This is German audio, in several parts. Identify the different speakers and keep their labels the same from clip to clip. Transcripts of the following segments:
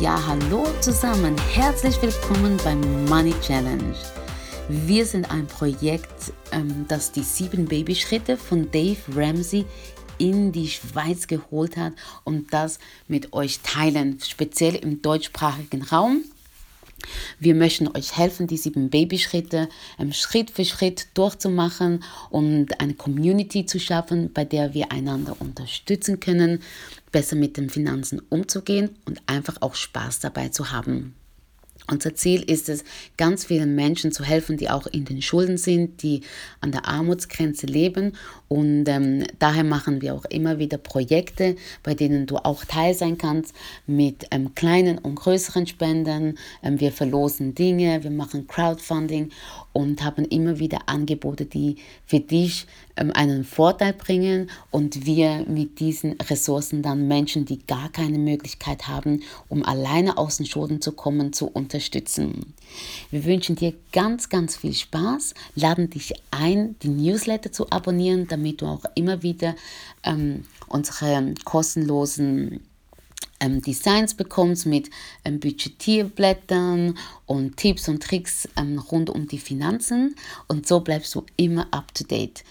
Speaker 1: Ja, hallo zusammen. Herzlich willkommen beim Money Challenge. Wir sind ein Projekt, ähm, das die sieben Babyschritte von Dave Ramsey in die Schweiz geholt hat und das mit euch teilen, speziell im deutschsprachigen Raum. Wir möchten euch helfen, die sieben Babyschritte ähm, Schritt für Schritt durchzumachen und eine Community zu schaffen, bei der wir einander unterstützen können, besser mit den Finanzen umzugehen und einfach auch Spaß dabei zu haben. Unser Ziel ist es, ganz vielen Menschen zu helfen, die auch in den Schulden sind, die an der Armutsgrenze leben. Und ähm, daher machen wir auch immer wieder Projekte, bei denen du auch teil sein kannst mit ähm, kleinen und größeren Spenden. Ähm, wir verlosen Dinge, wir machen Crowdfunding und haben immer wieder Angebote, die für dich einen Vorteil bringen und wir mit diesen Ressourcen dann Menschen, die gar keine Möglichkeit haben, um alleine aus den Schulden zu kommen, zu unterstützen. Wir wünschen dir ganz, ganz viel Spaß, laden dich ein, die Newsletter zu abonnieren, damit du auch immer wieder ähm, unsere kostenlosen ähm, Designs bekommst mit ähm, Budgetierblättern und Tipps und Tricks ähm, rund um die Finanzen und so bleibst du immer up to date.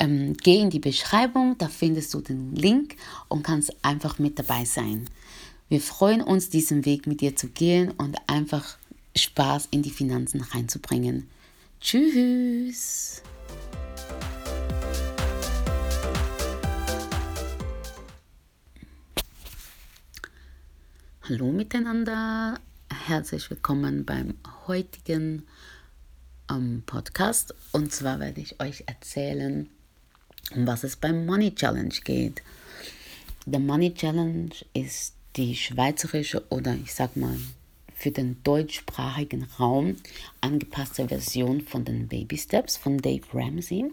Speaker 1: Ähm, geh in die Beschreibung, da findest du den Link und kannst einfach mit dabei sein. Wir freuen uns, diesen Weg mit dir zu gehen und einfach Spaß in die Finanzen reinzubringen. Tschüss! Hallo miteinander, herzlich willkommen beim heutigen ähm, Podcast. Und zwar werde ich euch erzählen, um was es beim Money Challenge geht. Der Money Challenge ist die schweizerische oder ich sag mal für den deutschsprachigen Raum angepasste Version von den Baby Steps von Dave Ramsey.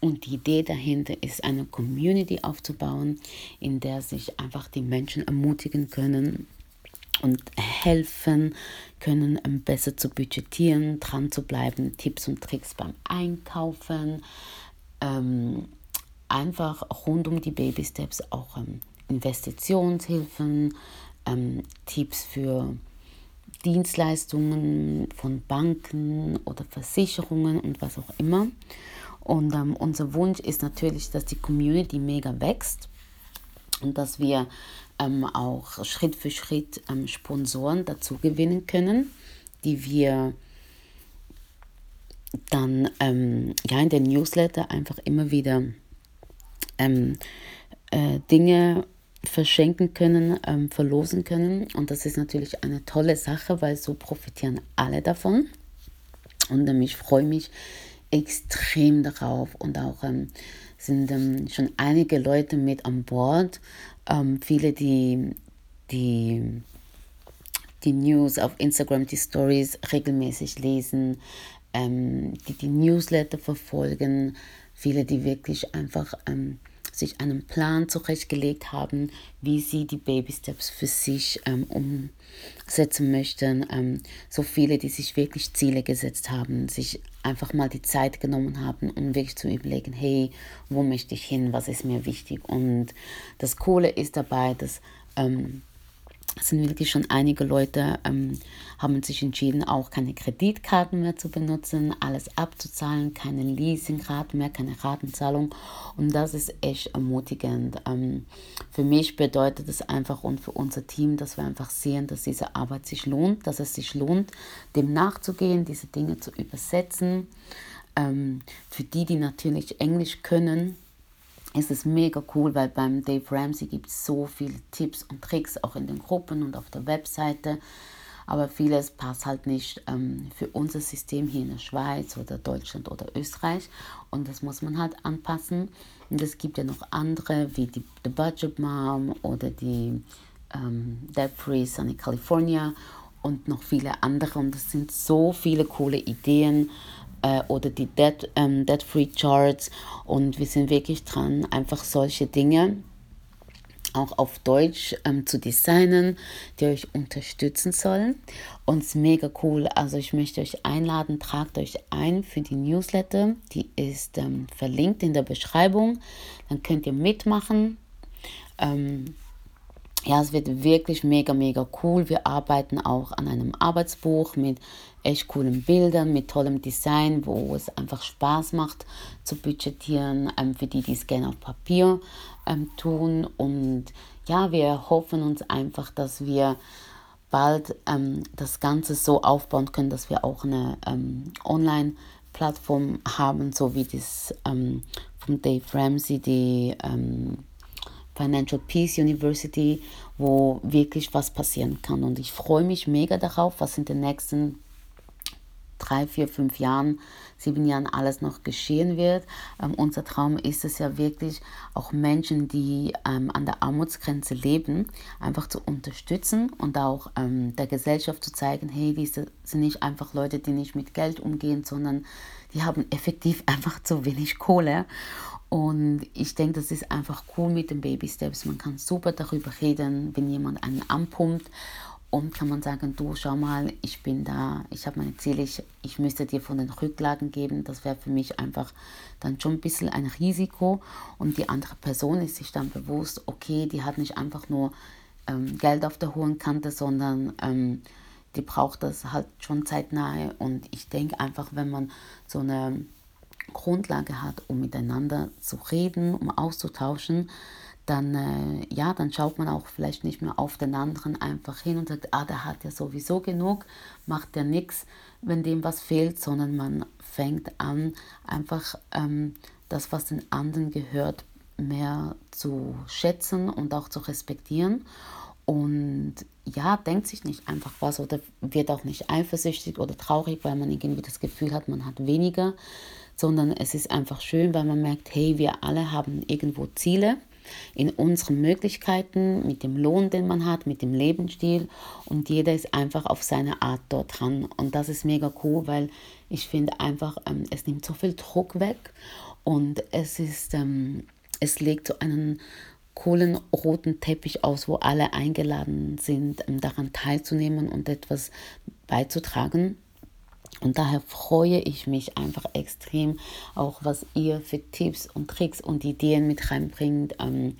Speaker 1: Und die Idee dahinter ist, eine Community aufzubauen, in der sich einfach die Menschen ermutigen können, und helfen können, ähm, besser zu budgetieren, dran zu bleiben, Tipps und Tricks beim Einkaufen, ähm, einfach rund um die Baby Steps auch ähm, Investitionshilfen, ähm, Tipps für Dienstleistungen von Banken oder Versicherungen und was auch immer. Und ähm, unser Wunsch ist natürlich, dass die Community mega wächst und dass wir ähm, auch Schritt für Schritt ähm, Sponsoren dazu gewinnen können, die wir dann ähm, ja in den Newsletter einfach immer wieder ähm, äh, Dinge verschenken können, ähm, verlosen können. Und das ist natürlich eine tolle Sache, weil so profitieren alle davon. Und ähm, ich freue mich extrem darauf und auch ähm, sind ähm, schon einige Leute mit an Bord. Ähm, viele, die, die die News auf Instagram, die Stories regelmäßig lesen, ähm, die die Newsletter verfolgen, viele, die wirklich einfach ähm, sich einen Plan zurechtgelegt haben, wie sie die Baby Steps für sich ähm, umsetzen möchten. Ähm, so viele, die sich wirklich Ziele gesetzt haben, sich einfach mal die Zeit genommen haben, um wirklich zu überlegen, hey, wo möchte ich hin, was ist mir wichtig. Und das Coole ist dabei, dass ähm, sind wirklich schon einige Leute, ähm, haben sich entschieden, auch keine Kreditkarten mehr zu benutzen, alles abzuzahlen, keine Leasingraten mehr, keine Ratenzahlung. Und das ist echt ermutigend. Ähm, für mich bedeutet es einfach und für unser Team, dass wir einfach sehen, dass diese Arbeit sich lohnt, dass es sich lohnt, dem nachzugehen, diese Dinge zu übersetzen. Ähm, für die, die natürlich Englisch können, ist es mega cool, weil beim Dave Ramsey gibt es so viele Tipps und Tricks, auch in den Gruppen und auf der Webseite. Aber vieles passt halt nicht ähm, für unser System hier in der Schweiz oder Deutschland oder Österreich. Und das muss man halt anpassen. Und es gibt ja noch andere, wie die The Budget Mom oder die ähm, Debt Free Sunny California und noch viele andere. Und es sind so viele coole Ideen äh, oder die Dead, ähm, Dead Free Charts und wir sind wirklich dran, einfach solche Dinge auch auf Deutsch ähm, zu designen, die euch unterstützen sollen. Und es ist mega cool. Also ich möchte euch einladen, tragt euch ein für die Newsletter. Die ist ähm, verlinkt in der Beschreibung. Dann könnt ihr mitmachen. Ähm, ja, es wird wirklich mega, mega cool. Wir arbeiten auch an einem Arbeitsbuch mit echt coolen Bildern, mit tollem Design, wo es einfach Spaß macht zu budgetieren, ähm, für die, die es gerne auf Papier ähm, tun. Und ja, wir hoffen uns einfach, dass wir bald ähm, das Ganze so aufbauen können, dass wir auch eine ähm, Online-Plattform haben, so wie das ähm, von Dave Ramsey, die ähm, Financial Peace University, wo wirklich was passieren kann. Und ich freue mich mega darauf, was in den nächsten drei, vier, fünf Jahren, sieben Jahren alles noch geschehen wird. Ähm, unser Traum ist es ja wirklich, auch Menschen, die ähm, an der Armutsgrenze leben, einfach zu unterstützen und auch ähm, der Gesellschaft zu zeigen, hey, diese sind nicht einfach Leute, die nicht mit Geld umgehen, sondern die haben effektiv einfach zu wenig Kohle. Und ich denke, das ist einfach cool mit den Baby Steps. Man kann super darüber reden, wenn jemand einen anpumpt und kann man sagen, du schau mal, ich bin da, ich habe meine Ziele, ich, ich müsste dir von den Rücklagen geben. Das wäre für mich einfach dann schon ein bisschen ein Risiko. Und die andere Person ist sich dann bewusst, okay, die hat nicht einfach nur ähm, Geld auf der hohen Kante, sondern ähm, die braucht das halt schon zeitnah. Und ich denke einfach, wenn man so eine Grundlage hat, um miteinander zu reden, um auszutauschen, dann, äh, ja, dann schaut man auch vielleicht nicht mehr auf den anderen einfach hin und sagt, ah, der hat ja sowieso genug, macht ja nichts, wenn dem was fehlt, sondern man fängt an, einfach ähm, das, was den anderen gehört, mehr zu schätzen und auch zu respektieren. Und ja, denkt sich nicht einfach was oder wird auch nicht eifersüchtig oder traurig, weil man irgendwie das Gefühl hat, man hat weniger, sondern es ist einfach schön, weil man merkt, hey, wir alle haben irgendwo Ziele in unseren Möglichkeiten, mit dem Lohn, den man hat, mit dem Lebensstil und jeder ist einfach auf seine Art dort dran. Und das ist mega cool, weil ich finde einfach, ähm, es nimmt so viel Druck weg und es ist, ähm, es legt so einen coolen roten Teppich aus, wo alle eingeladen sind, ähm, daran teilzunehmen und etwas beizutragen. Und daher freue ich mich einfach extrem, auch was ihr für Tipps und Tricks und Ideen mit reinbringt. Ähm,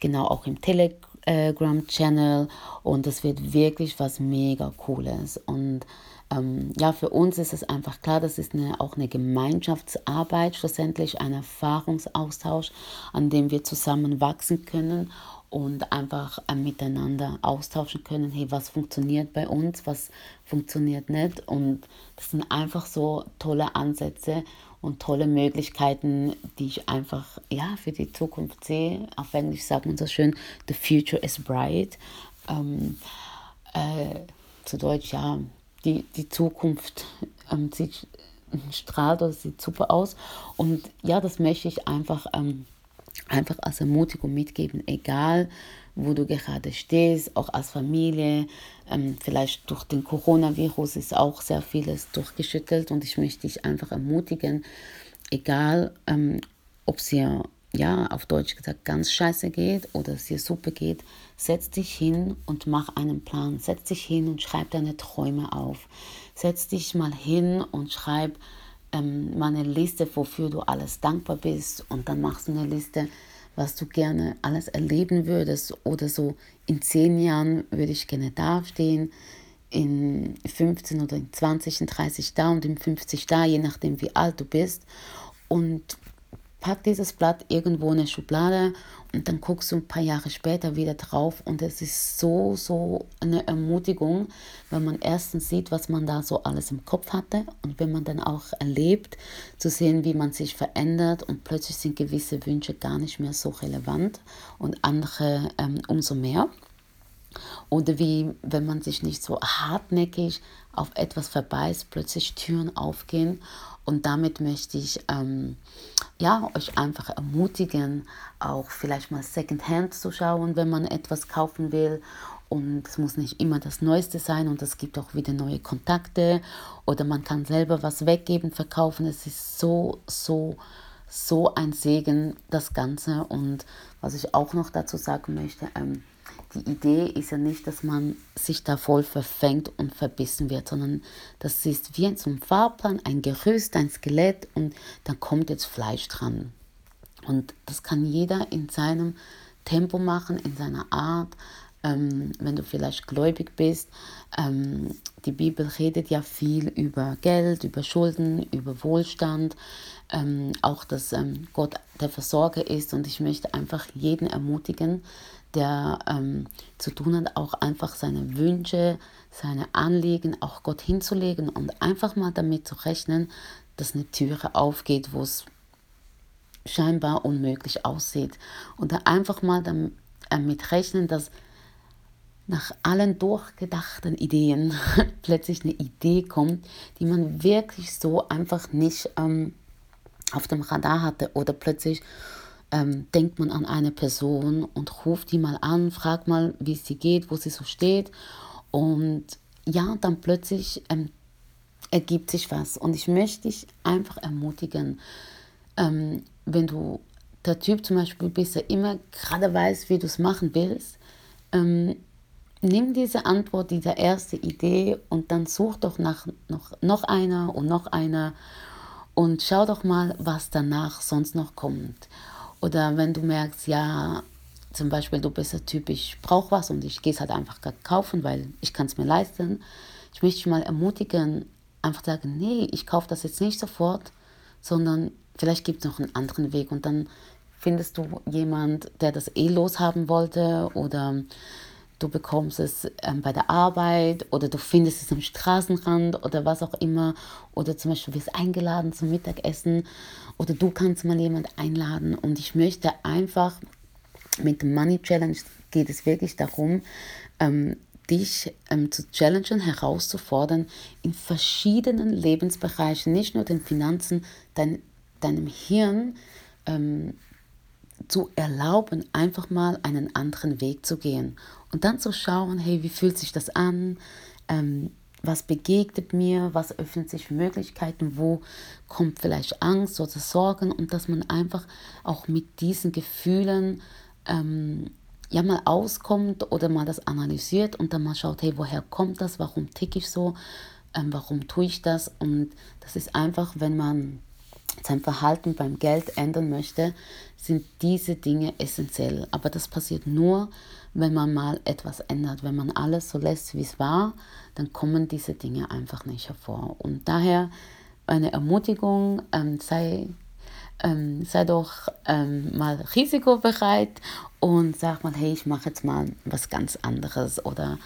Speaker 1: genau auch im Telegram-Channel. Und es wird wirklich was mega Cooles. Und ähm, ja, für uns ist es einfach klar, das ist eine, auch eine Gemeinschaftsarbeit, schlussendlich ein Erfahrungsaustausch, an dem wir zusammen wachsen können und einfach äh, miteinander austauschen können, hey, was funktioniert bei uns, was funktioniert nicht. Und das sind einfach so tolle Ansätze und tolle Möglichkeiten, die ich einfach ja, für die Zukunft sehe. Auf Englisch sagt man so schön, the future is bright. Ähm, äh, zu Deutsch, ja, die, die Zukunft ähm, sieht strahlt oder sieht super aus. Und ja, das möchte ich einfach ähm, einfach als Ermutigung mitgeben, egal wo du gerade stehst, auch als Familie. Ähm, vielleicht durch den Coronavirus ist auch sehr vieles durchgeschüttelt und ich möchte dich einfach ermutigen, egal ähm, ob es dir, ja, auf Deutsch gesagt, ganz scheiße geht oder es dir super geht, setz dich hin und mach einen Plan. Setz dich hin und schreib deine Träume auf. Setz dich mal hin und schreib, ähm, mal eine Liste, wofür du alles dankbar bist. Und dann machst du eine Liste, was du gerne alles erleben würdest. Oder so in zehn Jahren würde ich gerne dastehen, in 15 oder in 20, in 30 da und in 50 da, je nachdem wie alt du bist. Und pack dieses Blatt irgendwo in eine Schublade und dann guckst du ein paar Jahre später wieder drauf und es ist so, so eine Ermutigung, wenn man erstens sieht, was man da so alles im Kopf hatte und wenn man dann auch erlebt, zu sehen, wie man sich verändert und plötzlich sind gewisse Wünsche gar nicht mehr so relevant und andere ähm, umso mehr. Oder wie, wenn man sich nicht so hartnäckig auf etwas verbeißt, plötzlich Türen aufgehen. Und damit möchte ich ähm, ja, euch einfach ermutigen, auch vielleicht mal Secondhand zu schauen, wenn man etwas kaufen will. Und es muss nicht immer das Neueste sein und es gibt auch wieder neue Kontakte oder man kann selber was weggeben, verkaufen. Es ist so, so, so ein Segen, das Ganze. Und was ich auch noch dazu sagen möchte, ähm, die Idee ist ja nicht, dass man sich da voll verfängt und verbissen wird, sondern das ist wie ein Fahrplan, ein Gerüst, ein Skelett und dann kommt jetzt Fleisch dran. Und das kann jeder in seinem Tempo machen, in seiner Art. Ähm, wenn du vielleicht gläubig bist, ähm, die Bibel redet ja viel über Geld, über Schulden, über Wohlstand, ähm, auch dass ähm, Gott der Versorger ist. Und ich möchte einfach jeden ermutigen, der ähm, zu tun hat, auch einfach seine Wünsche, seine Anliegen auch Gott hinzulegen und einfach mal damit zu rechnen, dass eine Türe aufgeht, wo es scheinbar unmöglich aussieht. Und einfach mal damit äh, rechnen, dass nach allen durchgedachten Ideen plötzlich eine Idee kommt, die man wirklich so einfach nicht ähm, auf dem Radar hatte oder plötzlich ähm, denkt man an eine Person und ruft die mal an, fragt mal, wie es sie geht, wo sie so steht und ja, dann plötzlich ähm, ergibt sich was und ich möchte dich einfach ermutigen, ähm, wenn du der Typ zum Beispiel bist, der immer gerade weiß, wie du es machen willst, ähm, nimm diese Antwort, diese erste Idee und dann such doch nach noch, noch einer und noch einer und schau doch mal, was danach sonst noch kommt. Oder wenn du merkst, ja, zum Beispiel du bist der Typ, ich brauche was und ich gehe es halt einfach kaufen, weil ich kann es mir leisten. Ich möchte dich mal ermutigen, einfach sagen, nee, ich kaufe das jetzt nicht sofort, sondern vielleicht gibt es noch einen anderen Weg und dann findest du jemand, der das eh loshaben wollte oder du bekommst es ähm, bei der Arbeit oder du findest es am Straßenrand oder was auch immer. Oder zum Beispiel wirst eingeladen zum Mittagessen oder du kannst mal jemand einladen. Und ich möchte einfach mit Money Challenge geht es wirklich darum, ähm, dich ähm, zu challengen, herauszufordern in verschiedenen Lebensbereichen, nicht nur den Finanzen, dein, deinem Hirn ähm, zu erlauben, einfach mal einen anderen Weg zu gehen. Und dann zu schauen, hey, wie fühlt sich das an? Ähm, was begegnet mir? Was öffnet sich Möglichkeiten? Wo kommt vielleicht Angst oder Sorgen? Und dass man einfach auch mit diesen Gefühlen ähm, ja mal auskommt oder mal das analysiert und dann mal schaut, hey, woher kommt das? Warum ticke ich so? Ähm, warum tue ich das? Und das ist einfach, wenn man sein Verhalten beim Geld ändern möchte, sind diese Dinge essentiell. Aber das passiert nur, wenn man mal etwas ändert. Wenn man alles so lässt, wie es war, dann kommen diese Dinge einfach nicht hervor. Und daher eine Ermutigung, ähm, sei, ähm, sei doch ähm, mal risikobereit und sag mal, hey, ich mache jetzt mal was ganz anderes oder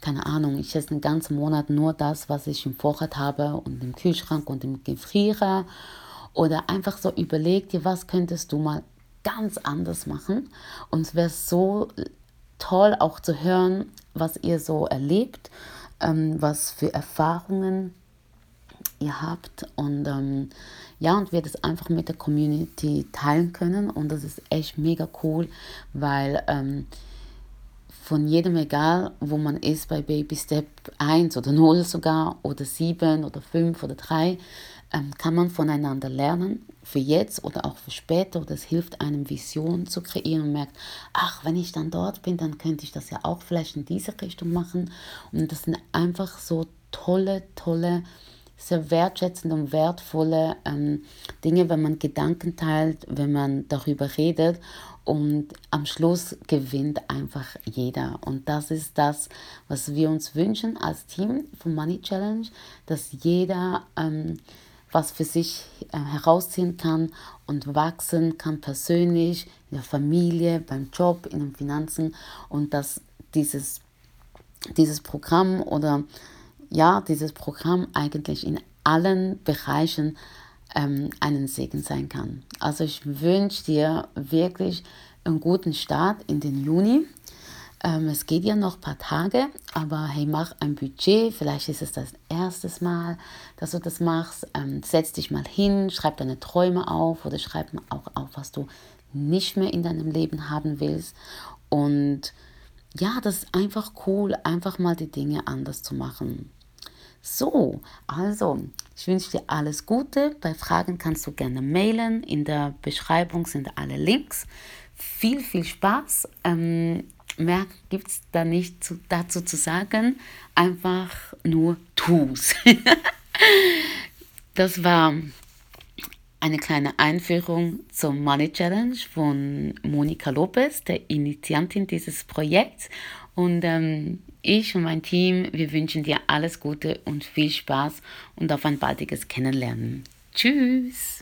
Speaker 1: keine Ahnung, ich esse den ganzen Monat nur das, was ich im Vorrat habe und im Kühlschrank und im Gefrierer oder einfach so überleg dir, was könntest du mal ganz anders machen. Und es wäre so toll auch zu hören, was ihr so erlebt, ähm, was für Erfahrungen ihr habt und ähm, ja, und wir das einfach mit der Community teilen können und das ist echt mega cool, weil ähm, von jedem egal, wo man ist bei Baby Step 1 oder 0 sogar oder 7 oder 5 oder 3, ähm, kann man voneinander lernen, für jetzt oder auch für später. Oder es hilft einem, Visionen zu kreieren und merkt, ach, wenn ich dann dort bin, dann könnte ich das ja auch vielleicht in diese Richtung machen. Und das sind einfach so tolle, tolle, sehr wertschätzende und wertvolle ähm, Dinge, wenn man Gedanken teilt, wenn man darüber redet. Und am Schluss gewinnt einfach jeder. Und das ist das, was wir uns wünschen als Team von Money Challenge, dass jeder ähm, was für sich äh, herausziehen kann und wachsen kann persönlich, in der Familie, beim Job, in den Finanzen und dass dieses, dieses Programm oder ja, dieses Programm eigentlich in allen Bereichen ähm, einen Segen sein kann. Also ich wünsche dir wirklich einen guten Start in den Juni. Ähm, es geht ja noch ein paar Tage, aber hey, mach ein Budget. Vielleicht ist es das erste Mal, dass du das machst. Ähm, setz dich mal hin, schreib deine Träume auf oder schreib auch auf, was du nicht mehr in deinem Leben haben willst. Und ja, das ist einfach cool, einfach mal die Dinge anders zu machen. So, also, ich wünsche dir alles Gute. Bei Fragen kannst du gerne mailen. In der Beschreibung sind alle Links. Viel, viel Spaß. Ähm, mehr gibt es da nicht zu, dazu zu sagen. Einfach nur tu's. das war eine kleine Einführung zur Money Challenge von Monika Lopez, der Initiantin dieses Projekts. Und ähm, ich und mein Team, wir wünschen dir alles Gute und viel Spaß und auf ein baldiges Kennenlernen. Tschüss!